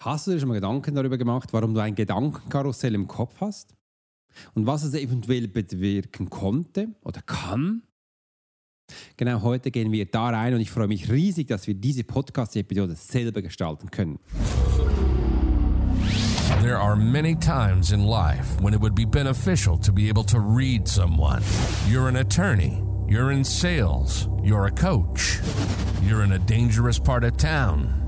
Hast du dir schon mal Gedanken darüber gemacht, warum du ein Gedankenkarussell im Kopf hast? Und was es eventuell bewirken konnte oder kann? Genau heute gehen wir da rein und ich freue mich riesig, dass wir diese Podcast-Episode selber gestalten können. There are many times in life when it would be beneficial to be able to read someone. You're an attorney, you're in sales, you're a coach, you're in a dangerous part of town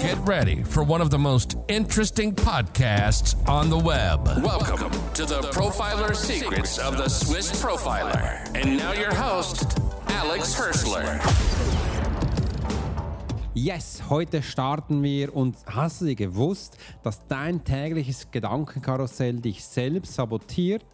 Get ready for one of the most interesting podcasts on the web. Welcome to the Profiler Secrets of the Swiss Profiler. And now your host, Alex Hirschler. Yes, heute starten wir und hast du dir gewusst, dass dein tägliches Gedankenkarussell dich selbst sabotiert?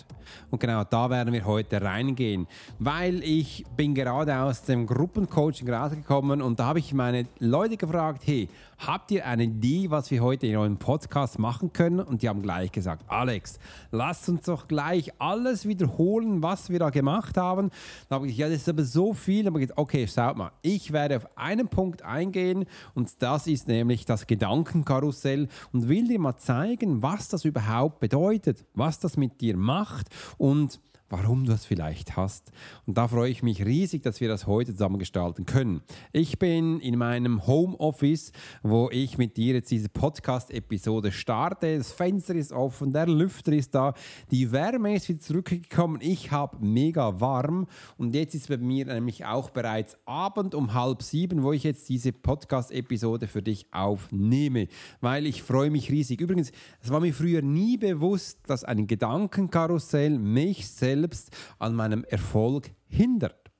Und genau da werden wir heute reingehen, weil ich bin gerade aus dem Gruppencoaching rausgekommen und da habe ich meine Leute gefragt, hey, habt ihr eine Idee, was wir heute in eurem Podcast machen können? Und die haben gleich gesagt, Alex, lass uns doch gleich alles wiederholen, was wir da gemacht haben. Da habe ich, ja, das ist aber so viel. Ich gesagt, okay, schaut mal, ich werde auf einen Punkt eingehen und das ist nämlich das Gedankenkarussell und will dir mal zeigen, was das überhaupt bedeutet, was das mit dir macht und warum du es vielleicht hast. Und da freue ich mich riesig, dass wir das heute zusammen gestalten können. Ich bin in meinem Homeoffice, wo ich mit dir jetzt diese Podcast-Episode starte. Das Fenster ist offen, der Lüfter ist da, die Wärme ist wieder zurückgekommen. Ich habe mega warm und jetzt ist bei mir nämlich auch bereits Abend um halb sieben, wo ich jetzt diese Podcast-Episode für dich aufnehme, weil ich freue mich riesig. Übrigens, es war mir früher nie bewusst, dass ein Gedankenkarussell mich selbst selbst an meinem Erfolg hindert.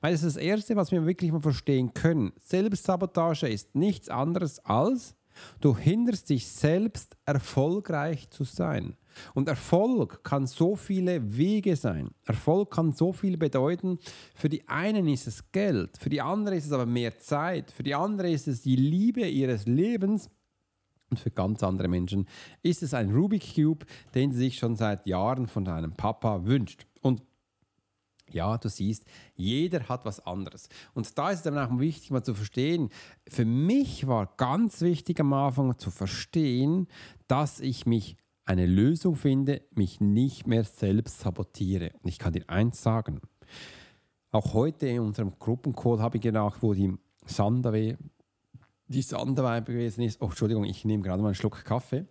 Weil das ist das Erste, was wir wirklich mal verstehen können. Selbstsabotage ist nichts anderes als, du hinderst dich selbst, erfolgreich zu sein. Und Erfolg kann so viele Wege sein. Erfolg kann so viel bedeuten. Für die einen ist es Geld, für die anderen ist es aber mehr Zeit, für die andere ist es die Liebe ihres Lebens. Und für ganz andere Menschen ist es ein Rubik Cube, den sie sich schon seit Jahren von deinem Papa wünscht. Und ja, du siehst, jeder hat was anderes. Und da ist es dann auch wichtig, mal zu verstehen, für mich war ganz wichtig am Anfang zu verstehen, dass ich mich eine Lösung finde, mich nicht mehr selbst sabotiere. Und ich kann dir eins sagen, auch heute in unserem Gruppencall habe ich gedacht, wo die Sandawe die Sanderwein gewesen ist. Oh, Entschuldigung, ich nehme gerade mal einen Schluck Kaffee.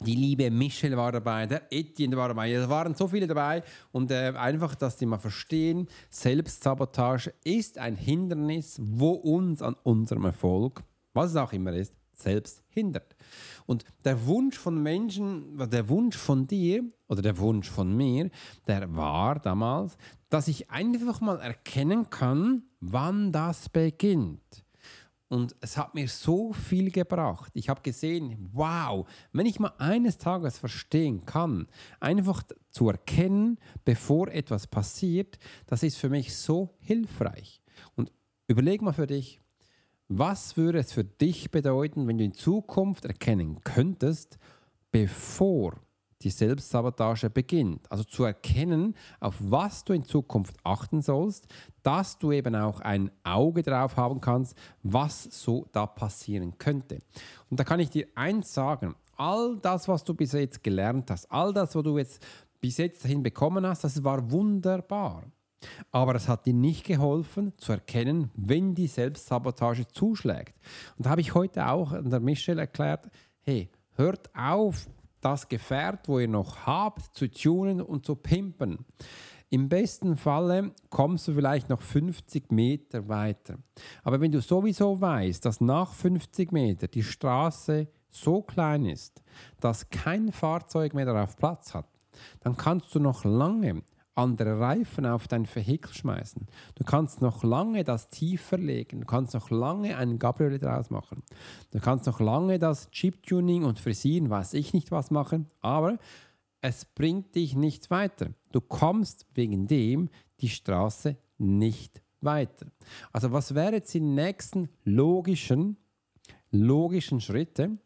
Die liebe Michelle war dabei, der Etienne war dabei. Es waren so viele dabei. Und äh, einfach, dass sie mal verstehen, Selbstsabotage ist ein Hindernis, wo uns an unserem Erfolg, was es auch immer ist, selbst hindert. Und der Wunsch von Menschen, der Wunsch von dir oder der Wunsch von mir, der war damals, dass ich einfach mal erkennen kann, wann das beginnt. Und es hat mir so viel gebracht. Ich habe gesehen, wow, wenn ich mal eines Tages verstehen kann, einfach zu erkennen, bevor etwas passiert, das ist für mich so hilfreich. Und überleg mal für dich, was würde es für dich bedeuten, wenn du in Zukunft erkennen könntest, bevor die Selbstsabotage beginnt. Also zu erkennen, auf was du in Zukunft achten sollst, dass du eben auch ein Auge drauf haben kannst, was so da passieren könnte. Und da kann ich dir eins sagen, all das, was du bis jetzt gelernt hast, all das, was du jetzt bis jetzt dahin bekommen hast, das war wunderbar. Aber es hat dir nicht geholfen zu erkennen, wenn die Selbstsabotage zuschlägt. Und da habe ich heute auch an der Michelle erklärt, hey, hört auf, das Gefährt, wo ihr noch habt, zu tunen und zu pimpen. Im besten Falle kommst du vielleicht noch 50 Meter weiter. Aber wenn du sowieso weißt, dass nach 50 Meter die Straße so klein ist, dass kein Fahrzeug mehr darauf Platz hat, dann kannst du noch lange andere Reifen auf dein Vehikel schmeißen. Du kannst noch lange das tiefer legen. Du kannst noch lange einen Gabriel draus machen. Du kannst noch lange das Chip-Tuning und Frisieren, weiß ich nicht was machen, aber es bringt dich nicht weiter. Du kommst wegen dem die Straße nicht weiter. Also was wären jetzt die nächsten logischen, logischen Schritte?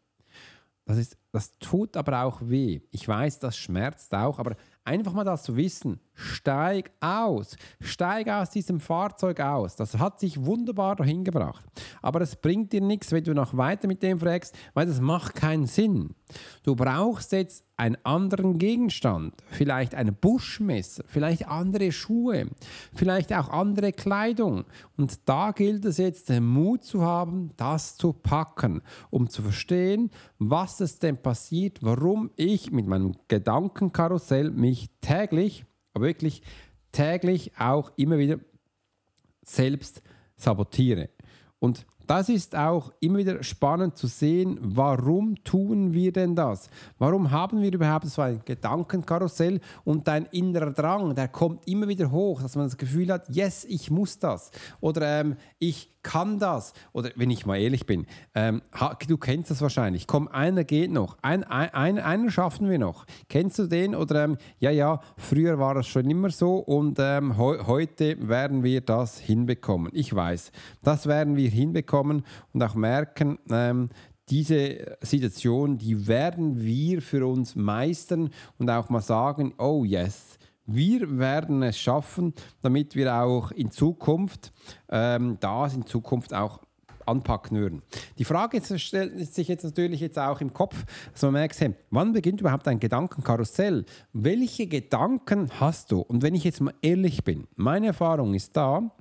Das, ist, das tut aber auch weh. Ich weiß, das schmerzt auch, aber einfach mal das zu wissen, steig aus, steig aus diesem Fahrzeug aus. Das hat sich wunderbar dahin gebracht. Aber es bringt dir nichts, wenn du noch weiter mit dem fragst, weil das macht keinen Sinn. Du brauchst jetzt einen anderen Gegenstand, vielleicht ein Buschmesser, vielleicht andere Schuhe, vielleicht auch andere Kleidung. Und da gilt es jetzt, den Mut zu haben, das zu packen, um zu verstehen, was es denn passiert, warum ich mit meinem Gedankenkarussell mich täglich, aber wirklich täglich auch immer wieder selbst sabotiere. Und das ist auch immer wieder spannend zu sehen, warum tun wir denn das? Warum haben wir überhaupt so ein Gedankenkarussell und dein innerer Drang, der kommt immer wieder hoch, dass man das Gefühl hat, yes, ich muss das oder ähm, ich kann das. Oder wenn ich mal ehrlich bin, ähm, du kennst das wahrscheinlich. Komm, einer geht noch. Ein, ein, ein, einen schaffen wir noch. Kennst du den? Oder ähm, ja, ja, früher war das schon immer so und ähm, he heute werden wir das hinbekommen. Ich weiß, das werden wir hinbekommen und auch merken, ähm, diese Situation, die werden wir für uns meistern und auch mal sagen, oh yes, wir werden es schaffen, damit wir auch in Zukunft ähm, das in Zukunft auch anpacken würden. Die Frage stellt sich jetzt natürlich jetzt auch im Kopf, dass man merkt, hey, wann beginnt überhaupt ein Gedankenkarussell? Welche Gedanken hast du? Und wenn ich jetzt mal ehrlich bin, meine Erfahrung ist da,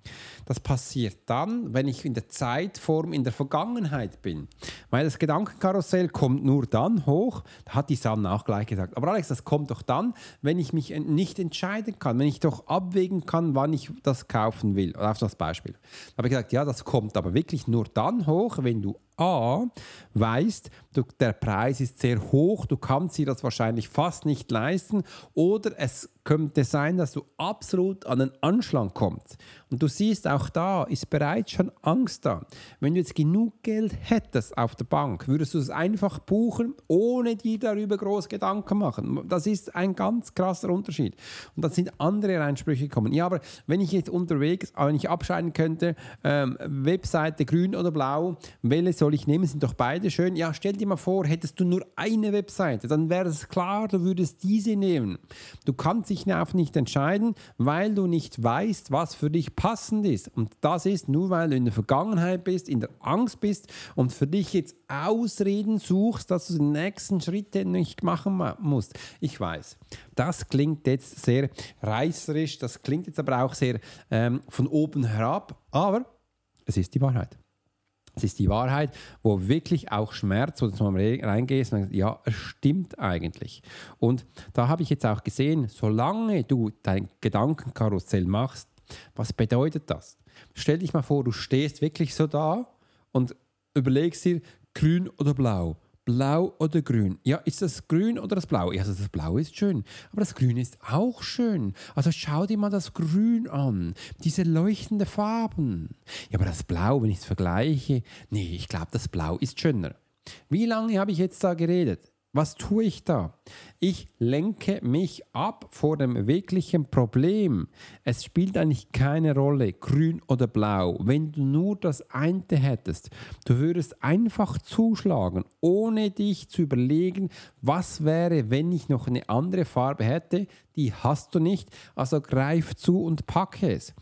das passiert dann, wenn ich in der Zeitform in der Vergangenheit bin. Weil das Gedankenkarussell kommt nur dann hoch, da hat die Sanna auch gleich gesagt. Aber Alex, das kommt doch dann, wenn ich mich nicht entscheiden kann, wenn ich doch abwägen kann, wann ich das kaufen will. Auf das Beispiel. Da habe ich gesagt, ja, das kommt aber wirklich nur dann hoch, wenn du A weißt, du, der Preis ist sehr hoch, du kannst dir das wahrscheinlich fast nicht leisten oder es könnte sein, dass du absolut an den Anschlag kommst. Und du siehst, auch da ist bereits schon Angst da. Wenn du jetzt genug Geld hättest auf der Bank, würdest du es einfach buchen, ohne dir darüber groß Gedanken machen. Das ist ein ganz krasser Unterschied. Und dann sind andere Einsprüche gekommen. Ja, aber wenn ich jetzt unterwegs, wenn ich abscheiden könnte, ähm, Webseite grün oder blau, welche soll ich nehmen? Sind doch beide schön. Ja, stell dir mal vor, hättest du nur eine Webseite, dann wäre es klar, du würdest diese nehmen. Du kannst dich auch nicht entscheiden, weil du nicht weißt, was für dich passend ist. Und das ist nur, weil du in der Vergangenheit bist, in der Angst bist und für dich jetzt Ausreden suchst, dass du die nächsten Schritte nicht machen musst. Ich weiß, das klingt jetzt sehr reißerisch, das klingt jetzt aber auch sehr ähm, von oben herab, aber es ist die Wahrheit. Es ist die Wahrheit, wo wirklich auch Schmerz, wo du mal reingehst und sagst, ja, es stimmt eigentlich. Und da habe ich jetzt auch gesehen, solange du dein Gedankenkarussell machst, was bedeutet das? Stell dich mal vor, du stehst wirklich so da und überlegst dir, grün oder blau. Blau oder grün? Ja, ist das grün oder das blau? Ja, also das blau ist schön, aber das grün ist auch schön. Also schau dir mal das grün an, diese leuchtenden Farben. Ja, aber das blau, wenn ich es vergleiche, nee, ich glaube, das blau ist schöner. Wie lange habe ich jetzt da geredet? Was tue ich da? Ich lenke mich ab vor dem wirklichen Problem. Es spielt eigentlich keine Rolle, grün oder blau. Wenn du nur das eine hättest, du würdest einfach zuschlagen, ohne dich zu überlegen, was wäre, wenn ich noch eine andere Farbe hätte. Die hast du nicht, also greif zu und packe es.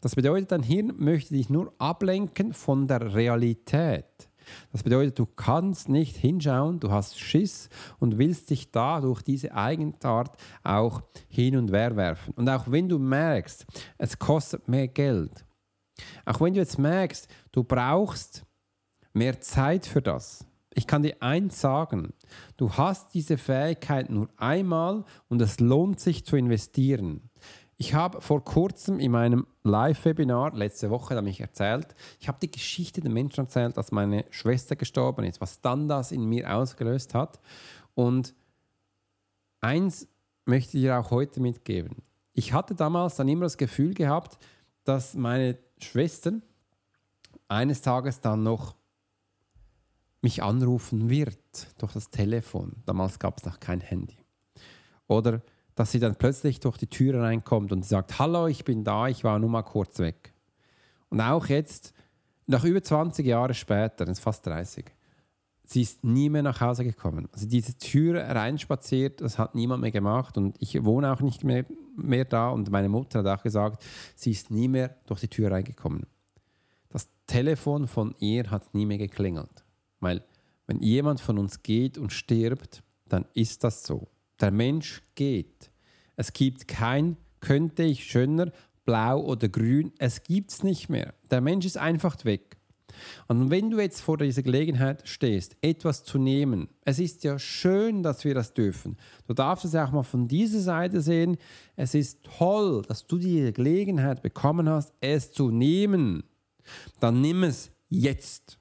Das bedeutet, dein Hirn möchte dich nur ablenken von der Realität. Das bedeutet, du kannst nicht hinschauen, du hast Schiss und willst dich da durch diese Eigenart auch hin und her werfen. Und auch wenn du merkst, es kostet mehr Geld, auch wenn du jetzt merkst, du brauchst mehr Zeit für das, ich kann dir eins sagen, du hast diese Fähigkeit nur einmal und es lohnt sich zu investieren. Ich habe vor kurzem in meinem Live-Webinar, letzte Woche, habe erzählt, ich habe die Geschichte der Menschen erzählt, dass meine Schwester gestorben ist, was dann das in mir ausgelöst hat. Und eins möchte ich dir auch heute mitgeben. ich hatte damals dann immer das Gefühl gehabt, dass meine Schwestern eines Tages dann noch mich anrufen wird durch das Telefon. Damals gab es noch kein Handy. Oder dass sie dann plötzlich durch die Tür reinkommt und sagt, hallo, ich bin da, ich war nur mal kurz weg. Und auch jetzt, nach über 20 Jahren später, das ist fast 30, sie ist nie mehr nach Hause gekommen. Also diese Tür reinspaziert, das hat niemand mehr gemacht und ich wohne auch nicht mehr, mehr da und meine Mutter hat auch gesagt, sie ist nie mehr durch die Tür reingekommen. Das Telefon von ihr hat nie mehr geklingelt, weil wenn jemand von uns geht und stirbt, dann ist das so. Der Mensch geht. Es gibt kein könnte ich schöner, blau oder grün, es gibt es nicht mehr. Der Mensch ist einfach weg. Und wenn du jetzt vor dieser Gelegenheit stehst, etwas zu nehmen, es ist ja schön, dass wir das dürfen. Du darfst es auch mal von dieser Seite sehen. Es ist toll, dass du die Gelegenheit bekommen hast, es zu nehmen. Dann nimm es jetzt.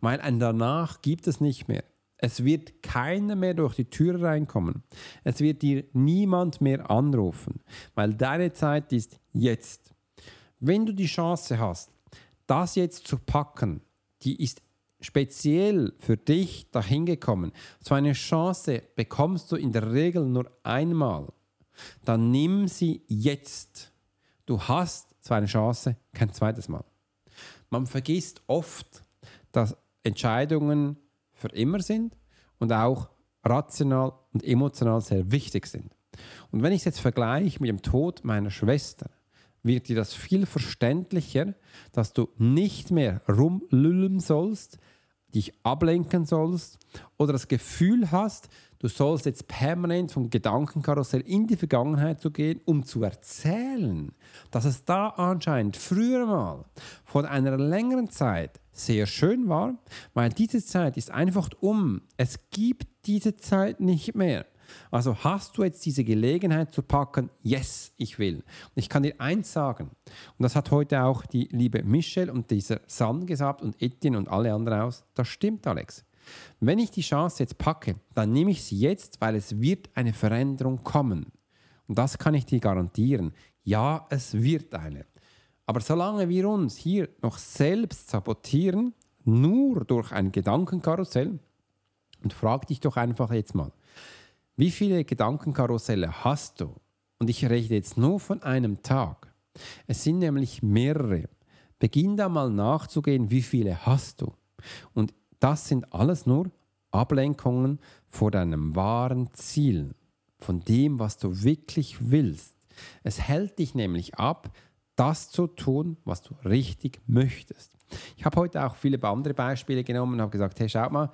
Weil ein danach gibt es nicht mehr. Es wird keiner mehr durch die Tür reinkommen. Es wird dir niemand mehr anrufen, weil deine Zeit ist jetzt. Wenn du die Chance hast, das jetzt zu packen, die ist speziell für dich dahin gekommen. So eine Chance bekommst du in der Regel nur einmal. Dann nimm sie jetzt. Du hast so eine Chance kein zweites Mal. Man vergisst oft, dass Entscheidungen für immer sind und auch rational und emotional sehr wichtig sind. Und wenn ich es jetzt vergleiche mit dem Tod meiner Schwester, wird dir das viel verständlicher, dass du nicht mehr rumlüllen sollst, dich ablenken sollst oder das Gefühl hast, du sollst jetzt permanent vom Gedankenkarussell in die Vergangenheit zu gehen, um zu erzählen, dass es da anscheinend früher mal vor einer längeren Zeit sehr schön war, weil diese Zeit ist einfach um. Es gibt diese Zeit nicht mehr. Also hast du jetzt diese Gelegenheit zu packen, yes, ich will. Und ich kann dir eins sagen, und das hat heute auch die liebe Michelle und dieser San gesagt und Etienne und alle anderen aus, das stimmt, Alex. Wenn ich die Chance jetzt packe, dann nehme ich sie jetzt, weil es wird eine Veränderung kommen. Und das kann ich dir garantieren. Ja, es wird eine. Aber solange wir uns hier noch selbst sabotieren, nur durch ein Gedankenkarussell, und frag dich doch einfach jetzt mal, wie viele Gedankenkarusselle hast du? Und ich rede jetzt nur von einem Tag. Es sind nämlich mehrere. Beginn da mal nachzugehen, wie viele hast du? Und das sind alles nur Ablenkungen vor deinem wahren Ziel, von dem, was du wirklich willst. Es hält dich nämlich ab, das zu tun, was du richtig möchtest. Ich habe heute auch viele andere Beispiele genommen und habe gesagt, hey, schau mal,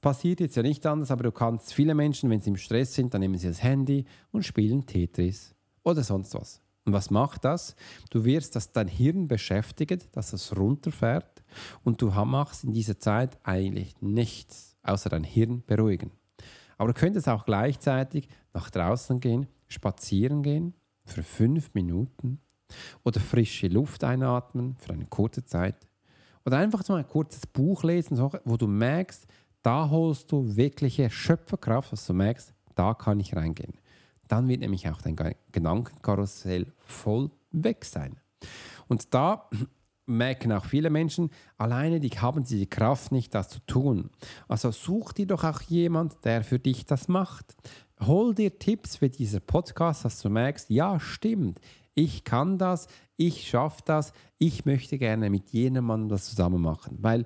passiert jetzt ja nicht anders, aber du kannst viele Menschen, wenn sie im Stress sind, dann nehmen sie das Handy und spielen Tetris oder sonst was. Und was macht das? Du wirst, dass dein Hirn beschäftigt, dass es runterfährt und du machst in dieser Zeit eigentlich nichts, außer dein Hirn beruhigen. Aber du könntest auch gleichzeitig nach draußen gehen, spazieren gehen für fünf Minuten oder frische Luft einatmen für eine kurze Zeit oder einfach so ein kurzes Buch lesen, wo du merkst, da holst du wirkliche Schöpferkraft, dass du merkst, da kann ich reingehen. Dann wird nämlich auch dein Gedankenkarussell voll weg sein. Und da merken auch viele Menschen, alleine die haben sie die Kraft nicht, das zu tun. Also such dir doch auch jemand, der für dich das macht. Hol dir Tipps für diesen Podcast, dass du merkst, ja, stimmt, ich kann das, ich schaffe das, ich möchte gerne mit jenem Mann das zusammen machen. Weil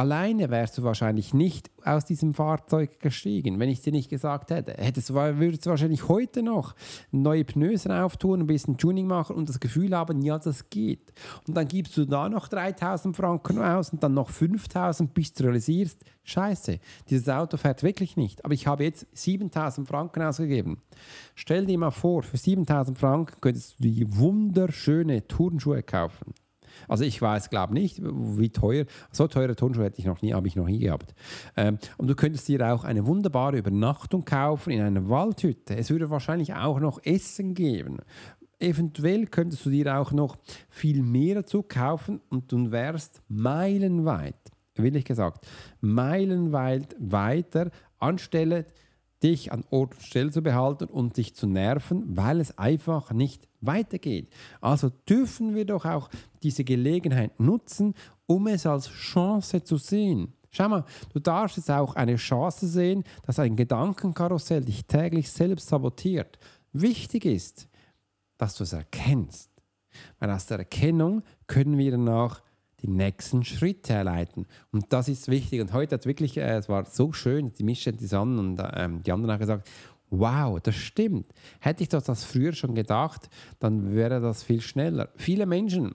Alleine wärst du wahrscheinlich nicht aus diesem Fahrzeug gestiegen. Wenn ich dir nicht gesagt hätte, hättest, würdest du wahrscheinlich heute noch neue Pneus auftun, ein bisschen Tuning machen und das Gefühl haben, ja, das geht. Und dann gibst du da noch 3000 Franken aus und dann noch 5000, bis du realisierst, scheiße, dieses Auto fährt wirklich nicht. Aber ich habe jetzt 7000 Franken ausgegeben. Stell dir mal vor, für 7000 Franken könntest du die wunderschöne Turnschuhe kaufen. Also ich weiß, glaube nicht, wie teuer. So teure Turnschuhe hätte ich noch nie, habe ich noch nie gehabt. Ähm, und du könntest dir auch eine wunderbare Übernachtung kaufen in einer Waldhütte. Es würde wahrscheinlich auch noch Essen geben. Eventuell könntest du dir auch noch viel mehr dazu kaufen und du wärst meilenweit, will ich gesagt, meilenweit weiter anstelle dich an Ort und Stelle zu behalten und dich zu nerven, weil es einfach nicht weitergeht. Also dürfen wir doch auch diese Gelegenheit nutzen, um es als Chance zu sehen. Schau mal, du darfst jetzt auch eine Chance sehen, dass ein Gedankenkarussell dich täglich selbst sabotiert. Wichtig ist, dass du es erkennst. Weil aus der Erkennung können wir danach die nächsten Schritte erleiten. Und das ist wichtig. Und heute hat wirklich, äh, es war so schön, die Mische, die Sonne und äh, die anderen haben gesagt, wow, das stimmt. Hätte ich das früher schon gedacht, dann wäre das viel schneller. Viele Menschen,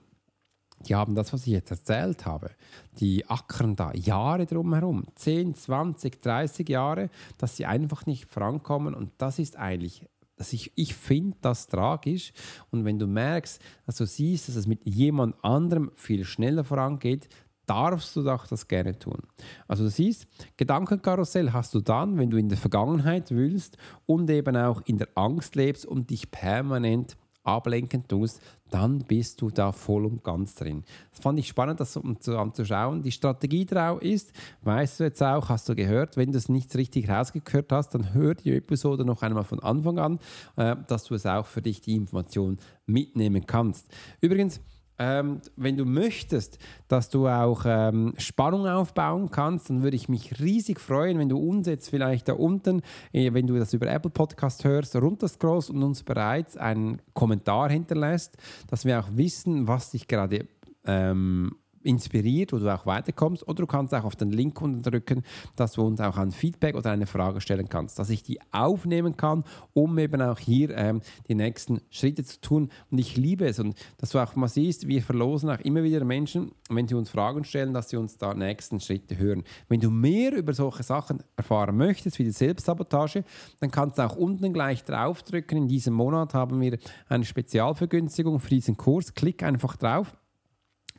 die haben das, was ich jetzt erzählt habe, die ackern da Jahre drumherum, 10, 20, 30 Jahre, dass sie einfach nicht vorankommen und das ist eigentlich dass ich, ich finde das tragisch. Und wenn du merkst, dass du siehst, dass es mit jemand anderem viel schneller vorangeht, darfst du doch das gerne tun. Also du siehst, Gedankenkarussell hast du dann, wenn du in der Vergangenheit willst und eben auch in der Angst lebst und dich permanent ablenken tust, dann bist du da voll und ganz drin. Das fand ich spannend, das anzuschauen. Die Strategie drauf ist, weißt du jetzt auch, hast du gehört, wenn du es nicht richtig rausgehört hast, dann hör die Episode noch einmal von Anfang an, äh, dass du es auch für dich die Information mitnehmen kannst. Übrigens, ähm, wenn du möchtest, dass du auch ähm, Spannung aufbauen kannst, dann würde ich mich riesig freuen, wenn du uns jetzt vielleicht da unten, äh, wenn du das über Apple Podcast hörst, runterscrollst und uns bereits einen Kommentar hinterlässt, dass wir auch wissen, was dich gerade ähm, inspiriert, wo du auch weiterkommst. Oder du kannst auch auf den Link unten drücken, dass du uns auch ein Feedback oder eine Frage stellen kannst, dass ich die aufnehmen kann, um eben auch hier ähm, die nächsten Schritte zu tun. Und ich liebe es und dass du auch mal siehst, wir verlosen auch immer wieder Menschen, wenn sie uns Fragen stellen, dass sie uns da nächsten Schritte hören. Wenn du mehr über solche Sachen erfahren möchtest, wie die Selbstsabotage, dann kannst du auch unten gleich draufdrücken. In diesem Monat haben wir eine Spezialvergünstigung für diesen Kurs. Klick einfach drauf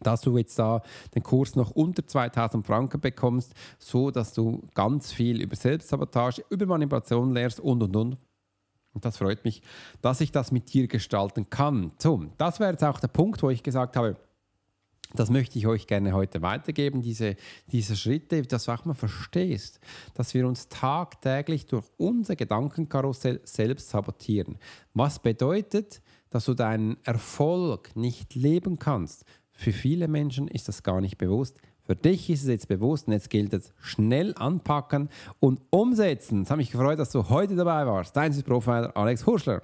dass du jetzt da den Kurs noch unter 2000 Franken bekommst, so dass du ganz viel über Selbstsabotage, über Manipulation lernst und und und. Und das freut mich, dass ich das mit dir gestalten kann. So, das wäre jetzt auch der Punkt, wo ich gesagt habe, das möchte ich euch gerne heute weitergeben, diese, diese Schritte, dass du auch mal verstehst, dass wir uns tagtäglich durch unser Gedankenkarussell selbst sabotieren. Was bedeutet, dass du deinen Erfolg nicht leben kannst, für viele Menschen ist das gar nicht bewusst. Für dich ist es jetzt bewusst und jetzt gilt es schnell anpacken und umsetzen. Es hat mich gefreut, dass du heute dabei warst. Dein Profiler Alex Hurschler.